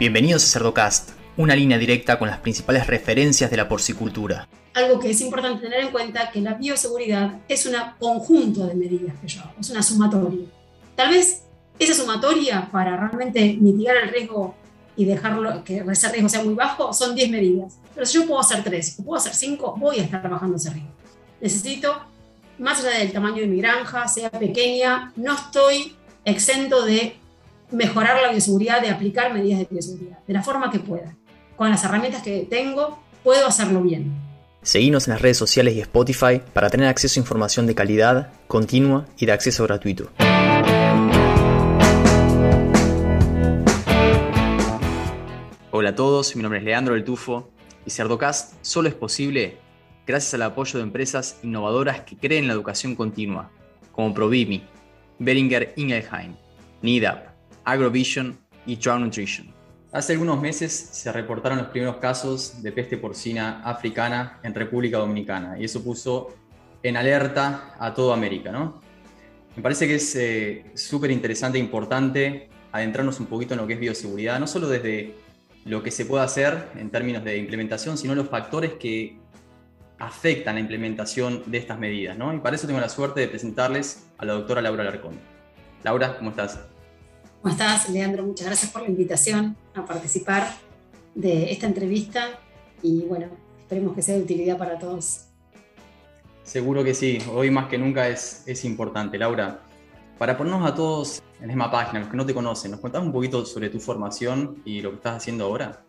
Bienvenidos a Cerdocast, una línea directa con las principales referencias de la porcicultura. Algo que es importante tener en cuenta que la bioseguridad es un conjunto de medidas que yo hago, es una sumatoria. Tal vez esa sumatoria para realmente mitigar el riesgo y dejarlo que ese riesgo sea muy bajo son 10 medidas. Pero si yo puedo hacer 3 o puedo hacer 5, voy a estar bajando ese riesgo. Necesito, más allá del tamaño de mi granja, sea pequeña, no estoy exento de mejorar la bioseguridad, de aplicar medidas de bioseguridad, de la forma que pueda. Con las herramientas que tengo, puedo hacerlo bien. Seguimos en las redes sociales y Spotify para tener acceso a información de calidad, continua y de acceso gratuito. Hola a todos, mi nombre es Leandro del Tufo y Cerdocast solo es posible gracias al apoyo de empresas innovadoras que creen en la educación continua, como Provimi, Beringer Ingelheim, NIDAP, Agrovision y Drown Nutrition. Hace algunos meses se reportaron los primeros casos de peste porcina africana en República Dominicana y eso puso en alerta a toda América. ¿no? Me parece que es eh, súper interesante e importante adentrarnos un poquito en lo que es bioseguridad, no solo desde lo que se puede hacer en términos de implementación, sino los factores que afectan la implementación de estas medidas. ¿no? Y para eso tengo la suerte de presentarles a la doctora Laura Larcón. Laura, ¿cómo estás? ¿Cómo estás, Leandro? Muchas gracias por la invitación a participar de esta entrevista y bueno, esperemos que sea de utilidad para todos. Seguro que sí, hoy más que nunca es, es importante. Laura, para ponernos a todos en la misma página, los que no te conocen, ¿nos contás un poquito sobre tu formación y lo que estás haciendo ahora?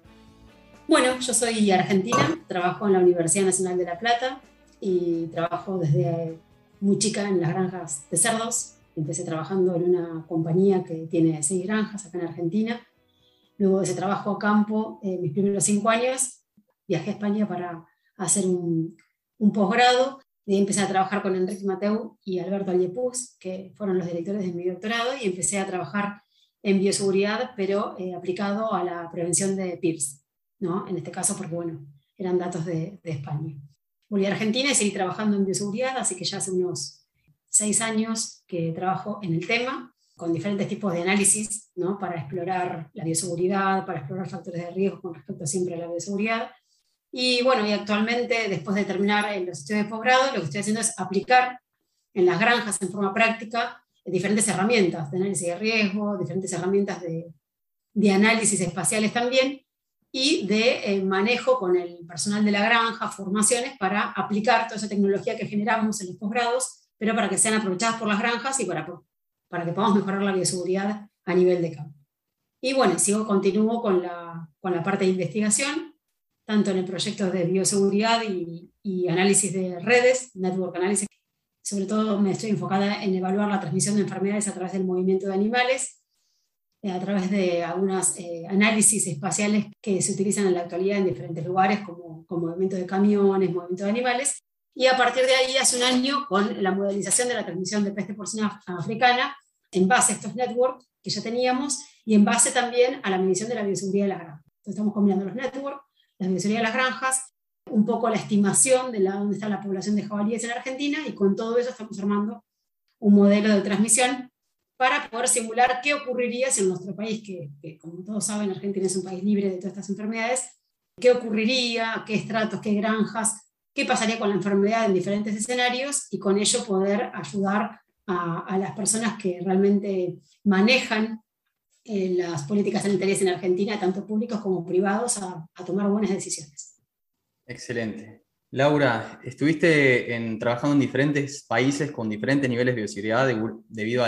Bueno, yo soy argentina, trabajo en la Universidad Nacional de La Plata y trabajo desde muy chica en las granjas de cerdos Empecé trabajando en una compañía que tiene seis granjas acá en Argentina. Luego de ese trabajo a campo, eh, mis primeros cinco años, viajé a España para hacer un, un posgrado. Y empecé a trabajar con Enrique Mateu y Alberto Allepuz, que fueron los directores de mi doctorado, y empecé a trabajar en bioseguridad, pero eh, aplicado a la prevención de PIRS, ¿no? en este caso porque bueno, eran datos de, de España. Volví a Argentina y seguí trabajando en bioseguridad, así que ya hace unos seis años que trabajo en el tema, con diferentes tipos de análisis, ¿no? para explorar la bioseguridad, para explorar factores de riesgo con respecto siempre a la bioseguridad. Y bueno, y actualmente, después de terminar los estudios de posgrado, lo que estoy haciendo es aplicar en las granjas en forma práctica diferentes herramientas de análisis de riesgo, diferentes herramientas de, de análisis espaciales también, y de eh, manejo con el personal de la granja, formaciones para aplicar toda esa tecnología que generamos en los posgrados pero para que sean aprovechadas por las granjas y para, para que podamos mejorar la bioseguridad a nivel de campo. Y bueno, sigo, continúo con la, con la parte de investigación, tanto en el proyecto de bioseguridad y, y análisis de redes, network analysis. Sobre todo me estoy enfocada en evaluar la transmisión de enfermedades a través del movimiento de animales, eh, a través de algunos eh, análisis espaciales que se utilizan en la actualidad en diferentes lugares, como, como movimiento de camiones, movimiento de animales, y a partir de ahí, hace un año, con la modelización de la transmisión de peste porcina africana, en base a estos networks que ya teníamos y en base también a la medición de la bioseguridad de las granjas. Entonces estamos combinando los networks, la bioseguridad de las granjas, un poco la estimación de la, dónde está la población de jabalíes en Argentina y con todo eso estamos armando un modelo de transmisión para poder simular qué ocurriría si en nuestro país, que, que como todos saben, Argentina es un país libre de todas estas enfermedades, qué ocurriría, qué estratos, qué granjas, qué pasaría con la enfermedad en diferentes escenarios y con ello poder ayudar a, las personas que realmente manejan eh, las políticas sanitarias en Argentina, tanto públicos como privados, a, tomar buenas decisiones. Excelente. Laura, estuviste en, trabajando en diferentes países con diferentes niveles de bioseguridad debido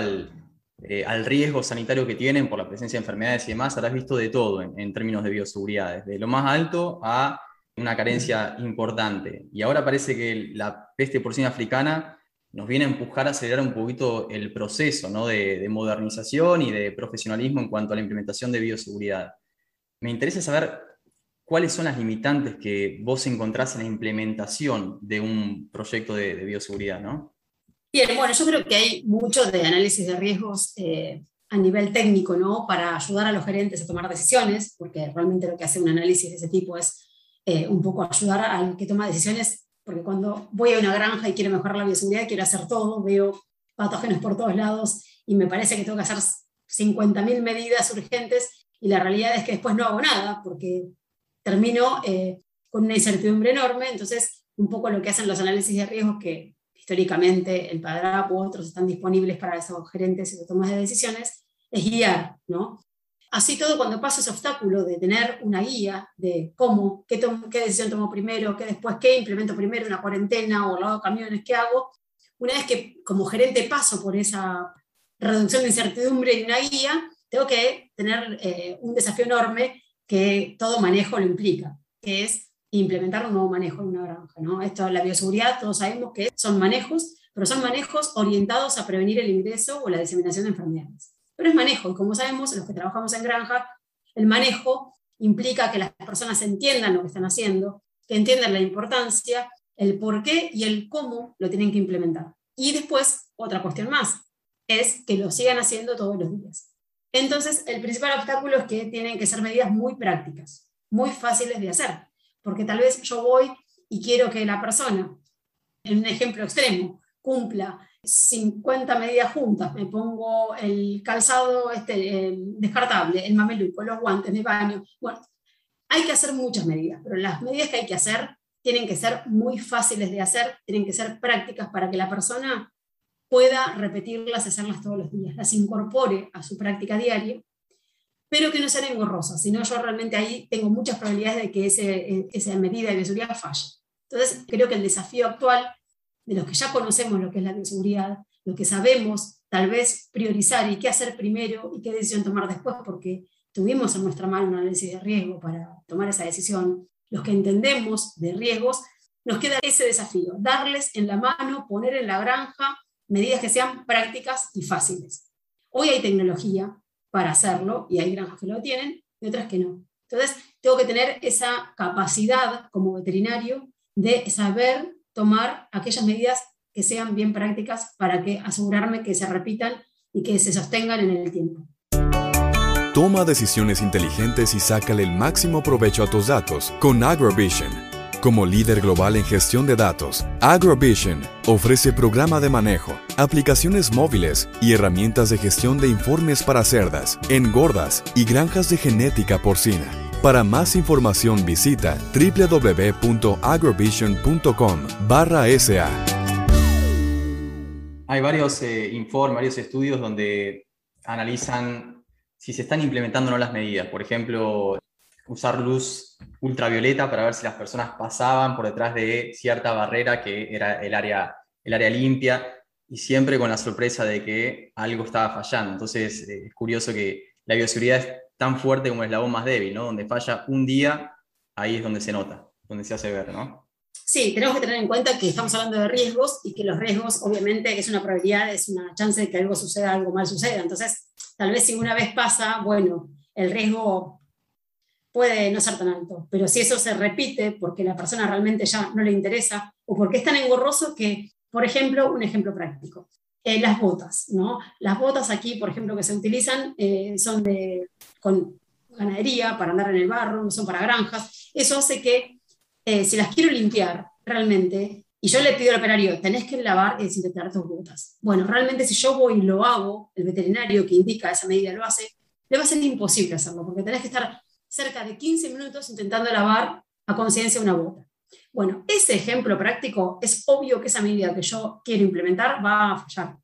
eh, al, riesgo sanitario que tienen por la presencia de enfermedades y demás. Habrás visto de todo en, en términos de bioseguridad, desde lo más alto a una carencia importante. Y ahora parece que la peste porcina africana nos viene a empujar a acelerar un poquito el proceso ¿no? de, modernización y de profesionalismo en cuanto a la implementación de bioseguridad. Me interesa saber cuáles son las limitantes que vos encontrás en la implementación de un proyecto de, bioseguridad, ¿no? Bien, bueno, yo creo que hay mucho de análisis de riesgos eh, a nivel técnico, ¿no? Para ayudar a los gerentes a tomar decisiones, porque realmente lo que hace un análisis de ese tipo es eh, un poco ayudar al que toma decisiones, porque cuando voy a una granja y quiero mejorar la bioseguridad, quiero hacer todo, veo patógenos por todos lados y me parece que tengo que hacer 50.000 medidas urgentes y la realidad es que después no hago nada porque termino eh, con una incertidumbre enorme. Entonces, un poco lo que hacen los análisis de riesgos que históricamente el PADRAP u otros están disponibles para esos gerentes y tomas de decisiones, es guiar, ¿no? Así todo, cuando paso ese obstáculo de tener una guía de cómo, qué, qué decisión tomo primero, qué después, qué implemento primero, una cuarentena o lado camiones, qué hago, una vez que como gerente paso por esa reducción de incertidumbre y una guía, tengo que tener eh, un desafío enorme que todo manejo lo implica, que es implementar un nuevo manejo en una granja. ¿no? Esto, la bioseguridad, todos sabemos que son manejos, pero son manejos orientados a prevenir el ingreso o la diseminación de enfermedades. Es manejo, y como sabemos, los que trabajamos en granja, el manejo implica que las personas entiendan lo que están haciendo, que entiendan la importancia, el por qué y el cómo lo tienen que implementar. Y después, otra cuestión más, es que lo sigan haciendo todos los días. Entonces, el principal obstáculo es que tienen que ser medidas muy prácticas, muy fáciles de hacer, porque tal vez yo voy y quiero que la persona, en un ejemplo extremo, cumpla 50 medidas juntas, me pongo el calzado este, descartable, el mameluco, los guantes, de baño. Bueno, hay que hacer muchas medidas, pero las medidas que hay que hacer tienen que ser muy fáciles de hacer, tienen que ser prácticas para que la persona pueda repetirlas, hacerlas todos los días, las incorpore a su práctica diaria, pero que no sean engorrosas, sino yo realmente ahí tengo muchas probabilidades de que ese, esa medida de seguridad falle. Entonces, creo que el desafío actual de los que ya conocemos lo que es la bioseguridad, lo que sabemos tal vez priorizar y qué hacer primero y qué decisión tomar después, porque tuvimos en nuestra mano un análisis de riesgo para tomar esa decisión, los que entendemos de riesgos, nos queda ese desafío, darles en la mano, poner en la granja medidas que sean prácticas y fáciles. Hoy hay tecnología para hacerlo y hay granjas que lo tienen y otras que no. Entonces, tengo que tener esa capacidad como veterinario de saber tomar aquellas medidas que sean bien prácticas para que asegurarme que se repitan y que se sostengan en el tiempo. Toma decisiones inteligentes y sácale el máximo provecho a tus datos con AgroVision. Como líder global en gestión de datos, AgroVision ofrece programa de manejo, aplicaciones móviles y herramientas de gestión de informes para cerdas, engordas y granjas de genética porcina. Para más información visita www.agrovision.com SA. Hay varios eh, informes, varios estudios donde analizan si se están implementando o no las medidas. Por ejemplo, usar luz ultravioleta para ver si las personas pasaban por detrás de cierta barrera que era el área, el área limpia y siempre con la sorpresa de que algo estaba fallando. Entonces eh, es curioso que la bioseguridad tan fuerte como es la voz más débil, ¿no? Donde falla un día, ahí es donde se nota, donde se hace ver, ¿no? Sí, tenemos que tener en cuenta que estamos hablando de riesgos y que los riesgos obviamente es una probabilidad, es una chance de que algo suceda, algo mal suceda. Entonces, tal vez si una vez pasa, bueno, el riesgo puede no ser tan alto, pero si eso se repite porque la persona realmente ya no le interesa o porque es tan engorroso que, por ejemplo, un ejemplo práctico, eh, las botas, ¿no? Las botas aquí, por ejemplo, que se utilizan eh, son de, con ganadería para andar en el barro, no son para granjas. Eso hace que eh, si las quiero limpiar realmente, y yo le pido al operario, tenés que lavar y desinfectar tus botas. Bueno, realmente si yo voy y lo hago, el veterinario que indica esa medida lo hace, le va a ser imposible hacerlo, porque tenés que estar cerca de 15 minutos intentando lavar a conciencia una bota. Bueno, ese ejemplo práctico es obvio que esa medida que yo quiero implementar va a fallar.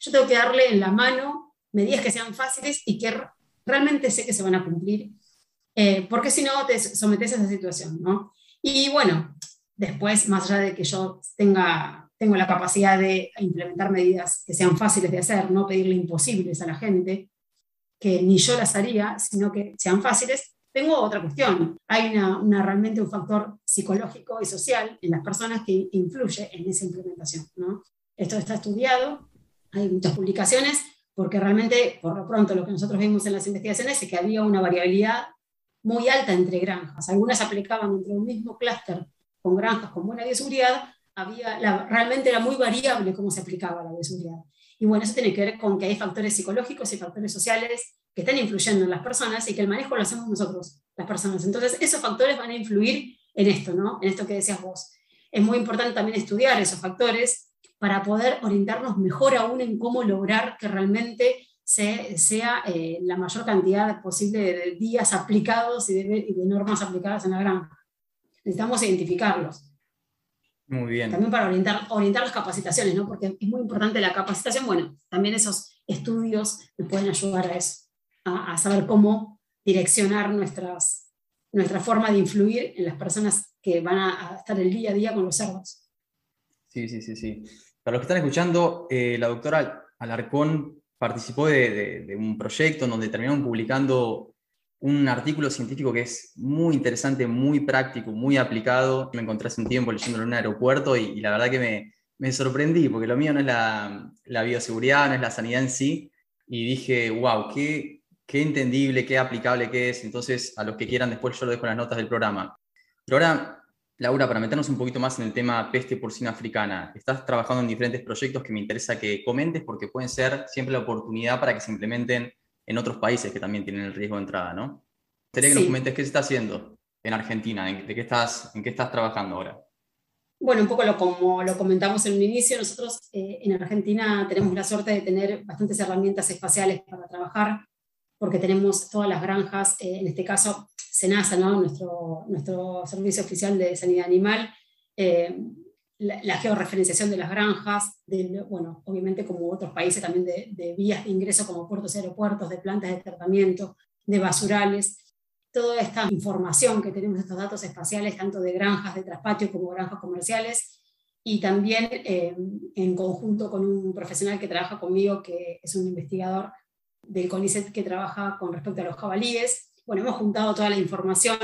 Yo tengo que darle en la mano medidas que sean fáciles y que realmente sé que se van a cumplir, eh, porque si no te sometes a esa situación, ¿no? Y bueno, después, más allá de que yo tenga, tengo la capacidad de implementar medidas que sean fáciles de hacer, no pedirle imposibles a la gente, que ni yo las haría, sino que sean fáciles, tengo otra cuestión. Hay una, realmente un factor psicológico y social en las personas que influye en esa implementación. ¿no? Esto está estudiado, hay muchas publicaciones, porque realmente, por lo pronto, lo que nosotros vimos en las investigaciones es que había una variabilidad muy alta entre granjas. Algunas aplicaban entre un mismo clúster con granjas con buena bioseguridad, había, realmente era muy variable cómo se aplicaba la bioseguridad. Y bueno, eso tiene que ver con que hay factores psicológicos y factores sociales que están influyendo en las personas y que el manejo lo hacemos nosotros, las personas. Entonces, esos factores van a influir en esto, ¿no? En esto que decías vos. Es muy importante también estudiar esos factores para poder orientarnos mejor aún en cómo lograr que realmente sea eh, la mayor cantidad posible de días aplicados y de, normas aplicadas en la granja. Necesitamos identificarlos. Muy bien. También para orientar, orientar las capacitaciones, ¿no? porque es muy importante la capacitación. Bueno, también esos estudios nos pueden ayudar a eso, a, saber cómo direccionar nuestras, nuestra forma de influir en las personas que van a, estar el día a día con los cerdos. Sí, sí, sí, sí. Para los que están escuchando, eh, la doctora Alarcón participó de, un proyecto en donde terminaron publicando un artículo científico que es muy interesante, muy práctico, muy aplicado. Me encontré hace un tiempo leyéndolo en un aeropuerto y, la verdad que me, sorprendí, porque lo mío no es la, bioseguridad, no es la sanidad en sí, y dije, wow, qué, qué entendible, qué aplicable que es. Entonces, a los que quieran, después yo lo dejo las notas del programa. Pero ahora Laura, para meternos un poquito más en el tema peste porcina africana, estás trabajando en diferentes proyectos que me interesa que comentes porque pueden ser siempre la oportunidad para que se implementen en otros países que también tienen el riesgo de entrada, ¿no? Sería que nos comentes qué se está haciendo en Argentina, en, de qué estás, en qué estás trabajando ahora. Bueno, un poco lo, como lo comentamos en un inicio, nosotros eh, en Argentina tenemos la suerte de tener bastantes herramientas espaciales para trabajar, porque tenemos todas las granjas, eh, en este caso SENASA, ¿no? nuestro, nuestro Servicio Oficial de Sanidad Animal, eh, la, georreferenciación de las granjas, bueno, obviamente como otros países también de, vías de ingreso como puertos y aeropuertos, de plantas de tratamiento, de basurales, toda esta información que tenemos, estos datos espaciales, tanto de granjas de traspatio como granjas comerciales, y también eh, en conjunto con un profesional que trabaja conmigo, que es un investigador del CONICET que trabaja con respecto a los jabalíes, bueno, hemos juntado toda la información,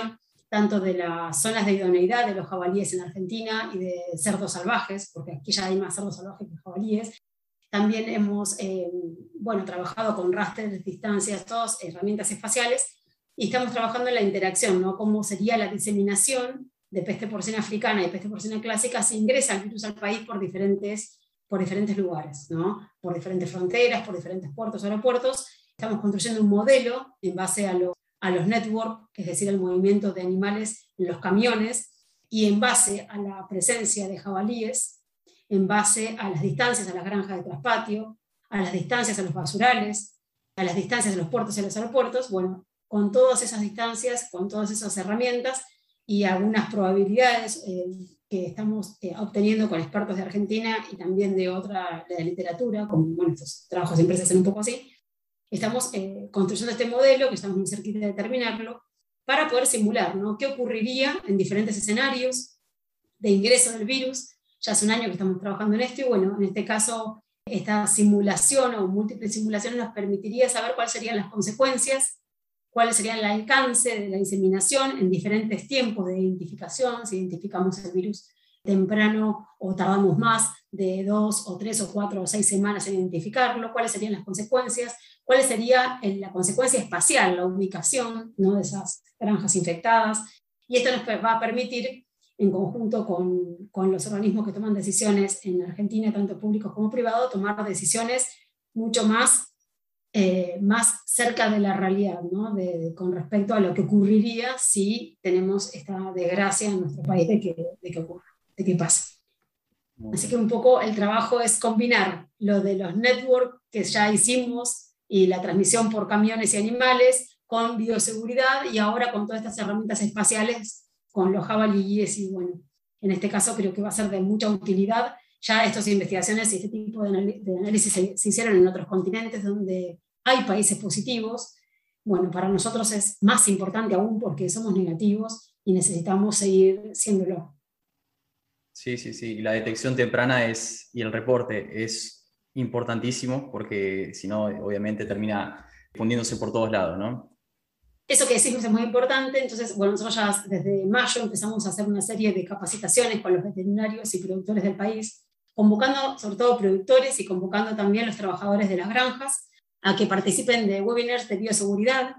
tanto de las zonas de idoneidad de los jabalíes en Argentina y de cerdos salvajes, porque aquí ya hay más cerdos salvajes que jabalíes. También hemos eh, bueno, trabajado con rasters, distancias, todas herramientas espaciales, y estamos trabajando en la interacción, ¿no? cómo sería la diseminación de peste porcina africana y peste porcina clásica si ingresa el virus al país por diferentes, por diferentes lugares, ¿no? por diferentes fronteras, por diferentes puertos, aeropuertos. Estamos construyendo un modelo en base a los a los networks, es decir, al movimiento de animales en los camiones, y en base a la presencia de jabalíes, en base a las distancias a las granjas de traspatio, a las distancias a los basurales, a las distancias de los puertos y a los aeropuertos, bueno, con todas esas distancias, con todas esas herramientas y algunas probabilidades eh, que estamos eh, obteniendo con expertos de Argentina y también de otra de literatura, como bueno, estos trabajos de empresas en un poco así, estamos eh, construyendo este modelo, que estamos muy cerquita de terminarlo, para poder simular ¿no? qué ocurriría en diferentes escenarios de ingreso del virus. Ya hace un año que estamos trabajando en esto y bueno, en este caso esta simulación o múltiples simulaciones nos permitiría saber cuáles serían las consecuencias, cuáles serían el alcance de la diseminación en diferentes tiempos de identificación, si identificamos el virus temprano o tardamos más de dos o tres o cuatro o seis semanas en identificarlo, cuáles serían las consecuencias, cuál sería la consecuencia espacial, la ubicación de esas granjas infectadas. Y esto nos va a permitir, en conjunto con, con, los organismos que toman decisiones en Argentina, tanto públicos como privados, tomar decisiones mucho más, eh, más cerca de la realidad, ¿no? de, con respecto a lo que ocurriría si tenemos esta desgracia en nuestro país de que, de que ocurra, de que pase. Así que un poco el trabajo es combinar lo de los networks que ya hicimos y la transmisión por camiones y animales, con bioseguridad y ahora con todas estas herramientas espaciales, con los jabalíes y bueno, en este caso creo que va a ser de mucha utilidad. Ya estas investigaciones y este tipo de, análisis se, se hicieron en otros continentes donde hay países positivos. Bueno, para nosotros es más importante aún porque somos negativos y necesitamos seguir siéndolo. Sí, sí, sí. La detección temprana es, y el reporte es importantísimo porque si no, obviamente termina fundiéndose por todos lados, ¿no? Eso que decimos es muy importante, entonces, bueno, nosotros ya desde mayo empezamos a hacer una serie de capacitaciones con los veterinarios y productores del país, convocando sobre todo productores y convocando también los trabajadores de las granjas a que participen de webinars de bioseguridad.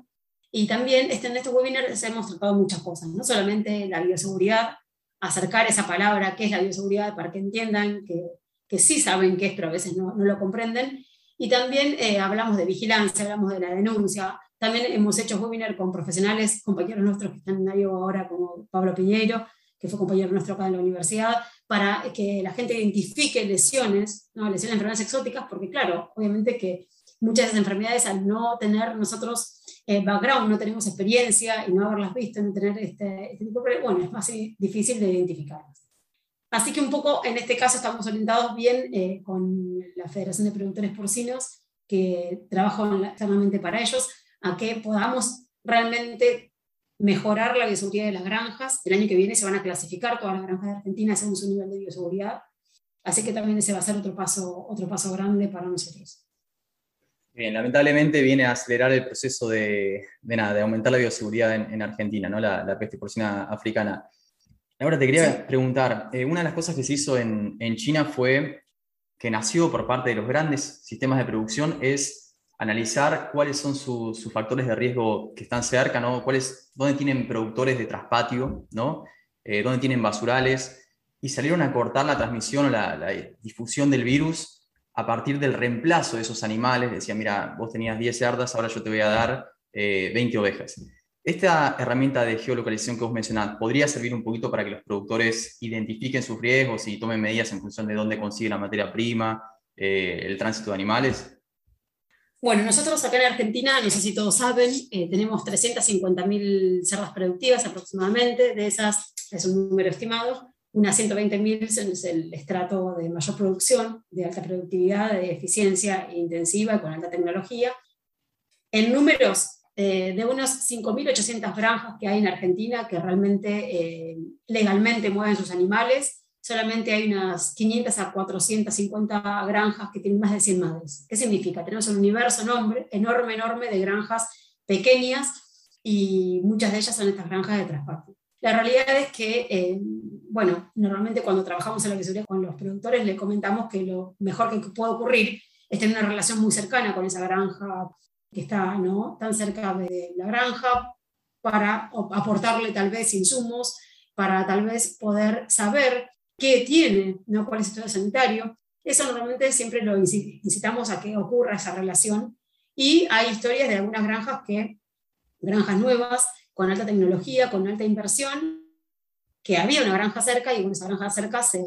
Y también este, en estos webinars hemos tratado muchas cosas, no solamente la bioseguridad, acercar esa palabra, qué es la bioseguridad, para que entiendan que que sí saben qué es, pero a veces no, no lo comprenden. Y también eh, hablamos de vigilancia, hablamos de la denuncia. También hemos hecho webinar con profesionales, compañeros nuestros que están en ahora, como Pablo Piñeiro, que fue compañero nuestro acá en la universidad, para que la gente identifique lesiones, ¿no? lesiones de enfermedades exóticas, porque claro, obviamente que muchas enfermedades al no tener nosotros eh, background, no tenemos experiencia y no haberlas visto, no tener este, este tipo de, bueno, es más difícil de identificarlas. Así que un poco en este caso estamos orientados bien eh, con la Federación de Productores Porcinos, que trabaja externamente para ellos, a que podamos realmente mejorar la bioseguridad de las granjas. El año que viene se van a clasificar todas las granjas de Argentina según su nivel de bioseguridad. Así que también ese va a ser otro paso, otro paso grande para nosotros. Bien, lamentablemente viene a acelerar el proceso de, de, nada, de aumentar la bioseguridad en, Argentina, ¿no? La, la, peste porcina africana. Ahora te quería preguntar, eh, una de las cosas que se hizo en, en China fue que nació por parte de los grandes sistemas de producción es analizar cuáles son sus factores de riesgo que están cerca, ¿no? ¿Cuáles, dónde tienen productores de traspatio, ¿no? Eh, dónde tienen basurales, y salieron a cortar la transmisión o la, difusión del virus a partir del reemplazo de esos animales. Decía, mira, vos tenías 10 cerdas, ahora yo te voy a dar 20 eh, ovejas. Esta herramienta de geolocalización que vos mencionás, ¿podría servir un poquito para que los productores identifiquen sus riesgos y tomen medidas en función de dónde consiguen la materia prima, eh, el tránsito de animales? Bueno, nosotros acá en Argentina, no sé si todos saben, eh, tenemos 350.000 cerdas productivas aproximadamente, de esas es un número estimado, unas 120.000 es el estrato de mayor producción, de alta productividad, de eficiencia intensiva con alta tecnología. En números eh, de unos 5.800 granjas que hay en Argentina que realmente eh, legalmente mueven sus animales, solamente hay unas 500 a 450 granjas que tienen más de 100 madres. ¿Qué significa? Tenemos un universo enorme, enorme, enorme de granjas pequeñas y muchas de ellas son estas granjas de transporte. La realidad es que, eh, bueno, normalmente cuando trabajamos en la asesoría con los productores le comentamos que lo mejor que puede ocurrir es tener una relación muy cercana con esa granja que está ¿no? tan cerca de la granja para aportarle tal vez insumos, para tal vez poder saber qué tiene, ¿no? cuál es el estado sanitario. Eso normalmente siempre lo incitamos a que ocurra esa relación. Y hay historias de algunas granjas que, granjas nuevas, con alta tecnología, con alta inversión, que había una granja cerca y esa granja cerca se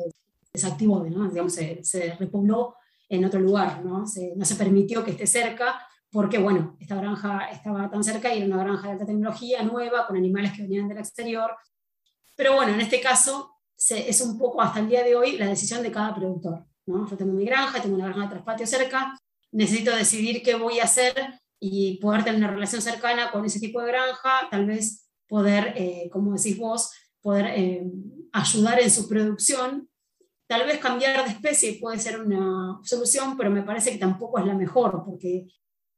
desactivó, ¿no? Digamos, se, se, repobló en otro lugar, ¿no? Se, no se permitió que esté cerca porque, bueno, esta granja estaba tan cerca y era una granja de alta tecnología, nueva, con animales que venían del exterior. Pero bueno, en este caso es un poco hasta el día de hoy la decisión de cada productor. ¿no? Yo tengo mi granja, tengo una granja de traspatio cerca, necesito decidir qué voy a hacer y poder tener una relación cercana con ese tipo de granja, tal vez poder, eh, como decís vos, poder eh, ayudar en su producción. Tal vez cambiar de especie puede ser una solución, pero me parece que tampoco es la mejor, porque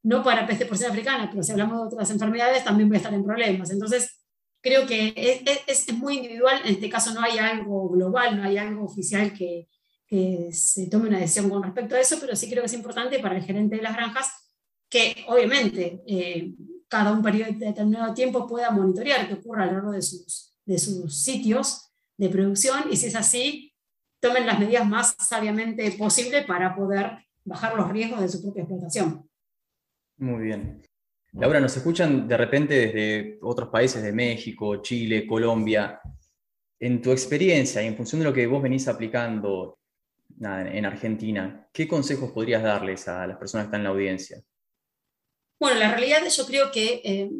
no para peste porcina africana, pero si hablamos de otras enfermedades también voy a estar en problemas. Entonces, creo que es, es, muy individual, en este caso no hay algo global, no hay algo oficial que, que, se tome una decisión con respecto a eso, pero sí creo que es importante para el gerente de las granjas que obviamente eh, cada un periodo de determinado tiempo pueda monitorear qué ocurre a lo largo de sus, de sus sitios de producción y si es así, tomen las medidas más sabiamente posible para poder bajar los riesgos de su propia explotación. Muy bien. Laura, nos escuchan de repente desde otros países de México, Chile, Colombia. En tu experiencia y en función de lo que vos venís aplicando en Argentina, ¿qué consejos podrías darles a las personas que están en la audiencia? Bueno, la realidad yo creo que, eh,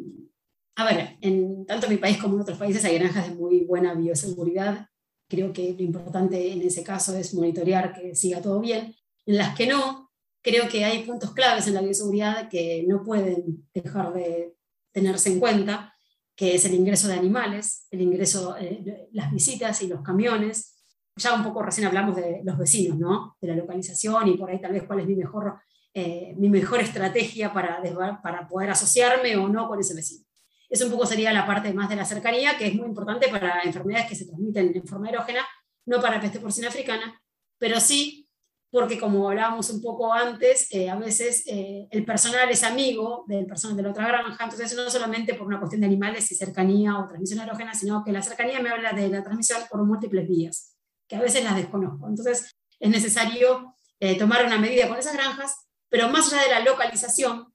a ver, en tanto en mi país como en otros países hay granjas de muy buena bioseguridad. Creo que lo importante en ese caso es monitorear que siga todo bien. En las que no, creo que hay puntos claves en la bioseguridad que no pueden dejar de tenerse en cuenta, que es el ingreso de animales, el ingreso, eh, las visitas y los camiones. Ya un poco recién hablamos de los vecinos, ¿no? de la localización y por ahí tal vez cuál es mi mejor, eh, mi mejor estrategia para, para poder asociarme o no con ese vecino. Eso un poco sería la parte más de la cercanía, que es muy importante para enfermedades que se transmiten en forma erógena, no para peste porcina africana, pero sí porque como hablábamos un poco antes, eh, a veces eh, el personal es amigo del personal de la otra granja, entonces no solamente por una cuestión de animales y cercanía o transmisión aerógena, sino que la cercanía me habla de la transmisión por múltiples vías, que a veces las desconozco. Entonces es necesario tomar una medida con esas granjas, pero más allá de la localización,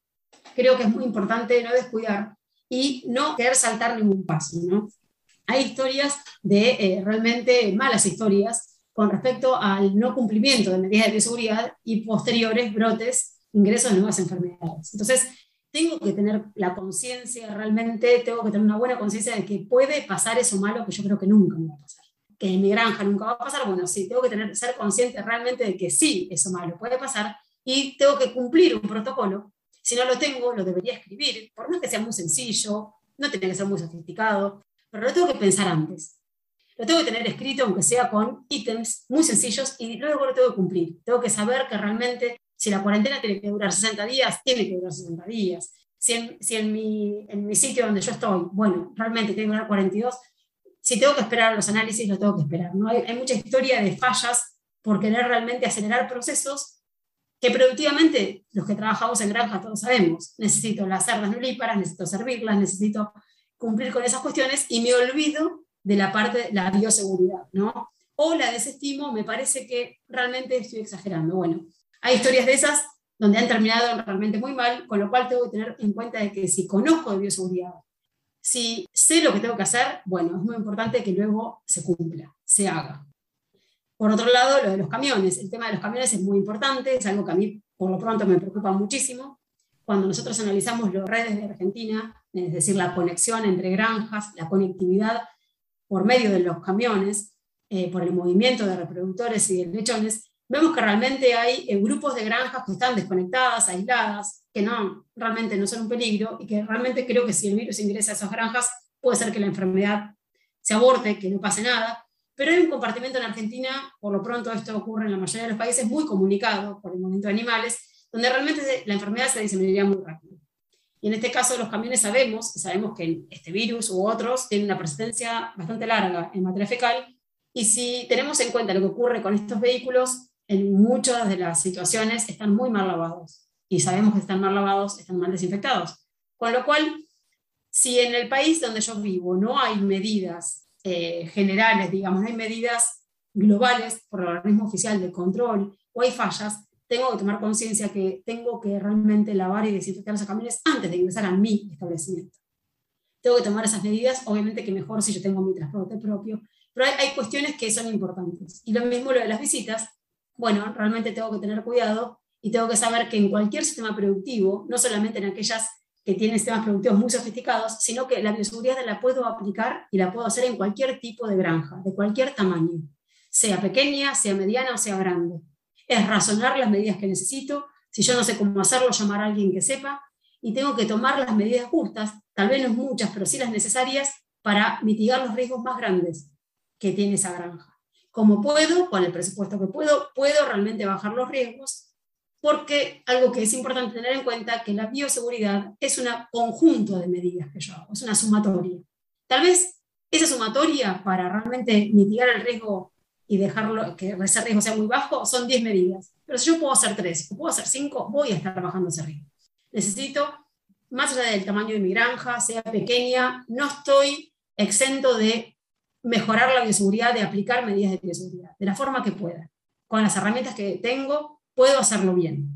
creo que es muy importante no descuidar y no querer saltar ningún paso. ¿no? Hay historias de realmente malas historias con respecto al no cumplimiento de medidas de bioseguridad y posteriores brotes, ingresos de nuevas enfermedades. Entonces, tengo que tener la conciencia realmente, tengo que tener una buena conciencia de que puede pasar eso malo que yo creo que nunca me va a pasar. Que en mi granja nunca va a pasar, bueno, sí, tengo que tener, ser consciente realmente de que sí, eso malo puede pasar y tengo que cumplir un protocolo. Si no lo tengo, lo debería escribir, por no que sea muy sencillo, no tiene que ser muy sofisticado, pero lo tengo que pensar antes. Lo tengo que tener escrito, aunque sea con ítems muy sencillos, y luego lo tengo que cumplir. Tengo que saber que realmente, si la cuarentena tiene que durar 60 días, tiene que durar 60 días. Si en, si en, mi, en mi sitio donde yo estoy, bueno, realmente tiene que durar 42, si tengo que esperar los análisis, lo tengo que esperar. ¿no? Hay, hay mucha historia de fallas por querer realmente acelerar procesos que productivamente los que trabajamos en granja todos sabemos. Necesito las cerdas nulíparas, necesito servirlas, necesito cumplir con esas cuestiones y me olvido de la parte de la bioseguridad, ¿no? O la desestimo, me parece que realmente estoy exagerando. Bueno, hay historias de esas donde han terminado realmente muy mal, con lo cual tengo que tener en cuenta de que si conozco de bioseguridad, si sé lo que tengo que hacer, bueno, es muy importante que luego se cumpla, se haga. Por otro lado, lo de los camiones. El tema de los camiones es muy importante, es algo que a mí por lo pronto me preocupa muchísimo. Cuando nosotros analizamos las redes de Argentina, es decir, la conexión entre granjas, la conectividad por medio de los camiones, eh, por el movimiento de reproductores y de lechones, vemos que realmente hay eh, grupos de granjas que están desconectadas, aisladas, que no, realmente no son un peligro y que realmente creo que si el virus ingresa a esas granjas, puede ser que la enfermedad se aborte, que no pase nada. Pero hay un compartimento en Argentina, por lo pronto esto ocurre en la mayoría de los países, muy comunicado por el movimiento de animales, donde realmente la enfermedad se diseminaría muy rápido. Y en este caso los camiones sabemos, sabemos que este virus u otros tienen una persistencia bastante larga en materia fecal, y si tenemos en cuenta lo que ocurre con estos vehículos, en muchas de las situaciones están muy mal lavados. Y sabemos que están mal lavados, están mal desinfectados. Con lo cual, si en el país donde yo vivo no hay medidas eh, generales, digamos, hay medidas globales por el organismo oficial de control o hay fallas, tengo que tomar conciencia que tengo que realmente lavar y desinfectar los camiones antes de ingresar a mi establecimiento. Tengo que tomar esas medidas, obviamente que mejor si yo tengo mi transporte propio, pero hay cuestiones que son importantes. Y lo mismo lo de las visitas, bueno, realmente tengo que tener cuidado y tengo que saber que en cualquier sistema productivo, no solamente en aquellas que tienen sistemas productivos muy sofisticados, sino que la bioseguridad la puedo aplicar y la puedo hacer en cualquier tipo de granja, de cualquier tamaño, sea pequeña, sea mediana o sea grande es razonar las medidas que necesito. Si yo no sé cómo hacerlo, llamar a alguien que sepa y tengo que tomar las medidas justas, tal vez no muchas, pero sí las necesarias para mitigar los riesgos más grandes que tiene esa granja. Como puedo, con el presupuesto que puedo, puedo realmente bajar los riesgos, porque algo que es importante tener en cuenta que la bioseguridad es un conjunto de medidas que yo hago, es una sumatoria. Tal vez esa sumatoria para realmente mitigar el riesgo y dejarlo que ese riesgo sea muy bajo, son 10 medidas. Pero si yo puedo hacer 3 o puedo hacer 5, voy a estar bajando ese riesgo. Necesito, más allá del tamaño de mi granja, sea pequeña, no estoy exento de mejorar la bioseguridad, de aplicar medidas de bioseguridad, de la forma que pueda. Con las herramientas que tengo, puedo hacerlo bien.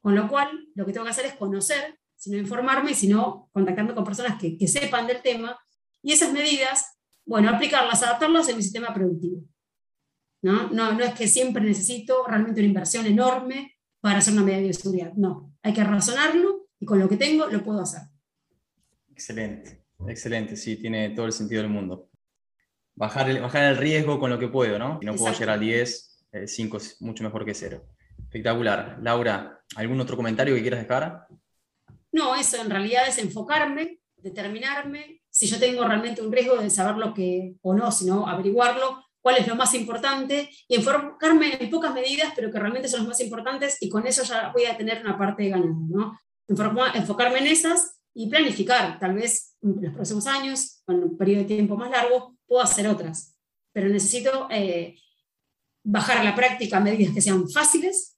Con lo cual, lo que tengo que hacer es conocer, sino informarme, sino contactarme con personas que, que sepan del tema, y esas medidas, bueno, aplicarlas, adaptarlas en mi sistema productivo. ¿no? No, no es que siempre necesito realmente una inversión enorme para hacer una medida de bioseguridad. No, hay que razonarlo y con lo que tengo lo puedo hacer. Excelente, excelente, sí, tiene todo el sentido del mundo. Bajar el, bajar el riesgo con lo que puedo, ¿no? Si no puedo llegar a 10, 5 es mucho mejor que 0. Espectacular. Laura, ¿algún otro comentario que quieras dejar? No, eso en realidad es enfocarme, determinarme, si yo tengo realmente un riesgo de saber lo que, o no, sino averiguarlo, cuál es lo más importante y enfocarme en pocas medidas, pero que realmente son las más importantes y con eso ya voy a tener una parte de ganado. ¿no? Enfocarme en esas y planificar, tal vez en los próximos años, con un periodo de tiempo más largo, puedo hacer otras, pero necesito eh, bajar a la práctica medidas que sean fáciles,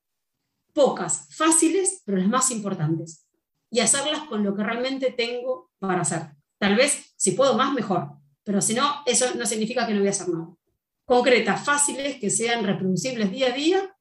pocas, fáciles, pero las más importantes, y hacerlas con lo que realmente tengo para hacer. Tal vez, si puedo más, mejor, pero si no, eso no significa que no voy a hacer nada concretas, fáciles, que sean reproducibles día a día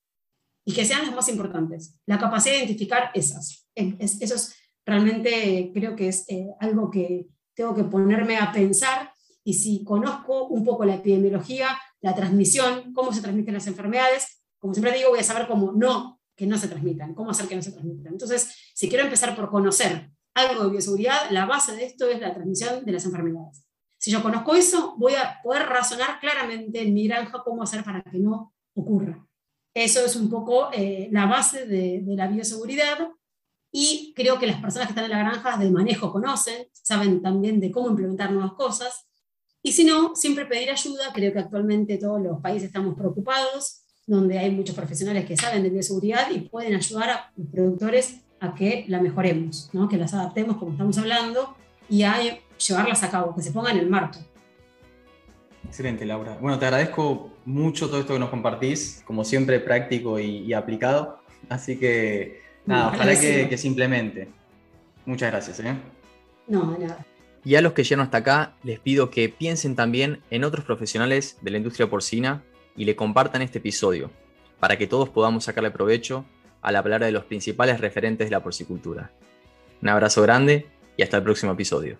y que sean las más importantes. La capacidad de identificar esas. eso es realmente, creo que es eh, algo que tengo que ponerme a pensar y si conozco un poco la epidemiología, la transmisión, cómo se transmiten las enfermedades. Como siempre digo, voy a saber cómo no, que no se transmitan, cómo hacer que no se transmitan. Entonces, si quiero empezar por conocer algo de bioseguridad, la base de esto es la transmisión de las enfermedades. Si yo conozco eso, voy a poder razonar claramente en mi granja cómo hacer para que no ocurra. Eso es un poco eh, la base de, la bioseguridad y creo que las personas que están en la granja de manejo conocen, saben también de cómo implementar nuevas cosas. Y si no, siempre pedir ayuda. Creo que actualmente todos los países estamos preocupados, donde hay muchos profesionales que saben de bioseguridad y pueden ayudar a los productores a que la mejoremos, ¿no? que las adaptemos como estamos hablando y a llevarlas a cabo, que se pongan en marcha. Excelente, Laura. Bueno, te agradezco mucho todo esto que nos compartís, como siempre práctico y, aplicado. Así que, nada, ojalá que, que, se implemente. Muchas gracias. ¿eh? No, nada. Y a los que llegan hasta acá, les pido que piensen también en otros profesionales de la industria porcina y le compartan este episodio, para que todos podamos sacarle provecho a la palabra de los principales referentes de la porcicultura. Un abrazo grande y hasta el próximo episodio.